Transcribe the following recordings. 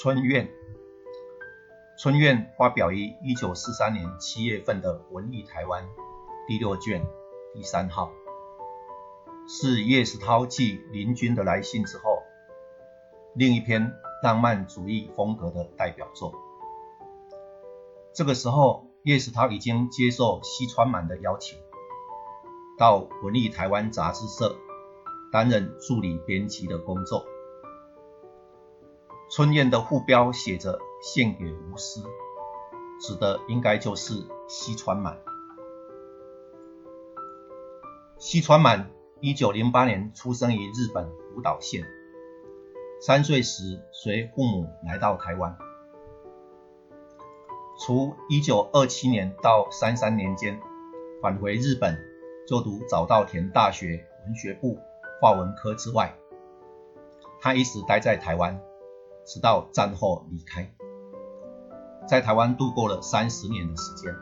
春苑，春苑发表于一九四三年七月份的《文艺台湾》第六卷第三号，是叶石涛继林君的来信之后，另一篇浪漫主义风格的代表作。这个时候，叶石涛已经接受西川满的邀请，到《文艺台湾》杂志社担任助理编辑的工作。春燕的副标写着“献给吴思”，指的应该就是西川满。西川满一九零八年出生于日本福岛县，三岁时随父母来到台湾。除一九二七年到三三年间返回日本就读早稻田大学文学部华文科之外，他一直待在台湾。直到战后离开，在台湾度过了三十年的时间。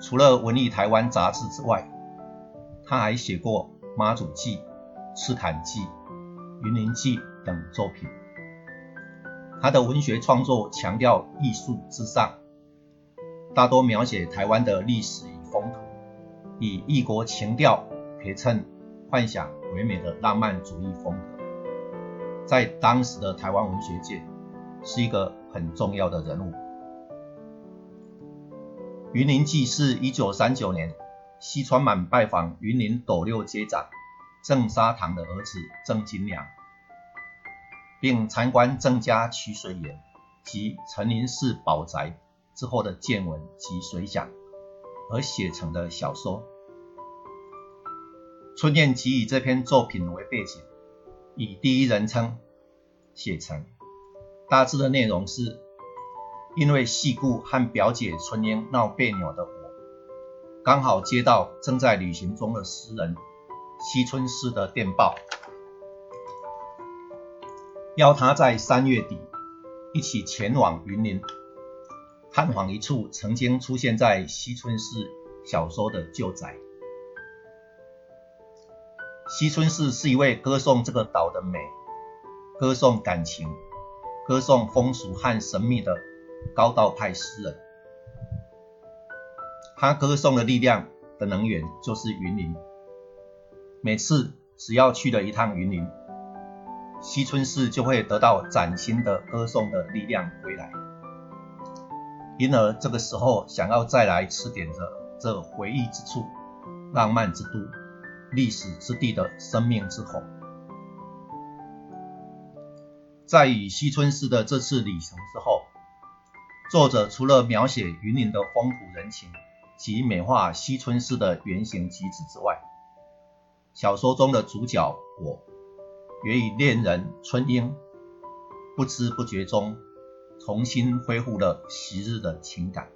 除了《文艺台湾》杂志之外，他还写过《妈祖记》《赤坎记》《云林记》等作品。他的文学创作强调艺术至上，大多描写台湾的历史与风土，以异国情调陪衬幻想唯美的浪漫主义风格。在当时的台湾文学界，是一个很重要的人物。《云林记》是一九三九年西川满拜访云林斗六街长郑沙堂的儿子郑金良，并参观郑家取水岩及陈林寺宝宅之后的见闻及随想而写成的小说。春燕即以这篇作品为背景。以第一人称写成，大致的内容是：因为戏故和表姐春英闹别扭的我，刚好接到正在旅行中的诗人西村氏的电报，邀他在三月底一起前往云林，探访一处曾经出现在西村氏小说的旧宅。西村市是一位歌颂这个岛的美、歌颂感情、歌颂风俗和神秘的高道派诗人。他歌颂的力量的能源就是云林。每次只要去了一趟云林，西村市就会得到崭新的歌颂的力量回来，因而这个时候想要再来吃点这这回忆之处、浪漫之都。历史之地的生命之火，在与西村市的这次旅程之后，作者除了描写云林的风土人情及美化西村市的原型机制之外，小说中的主角我，也与恋人春英不知不觉中重新恢复了昔日的情感。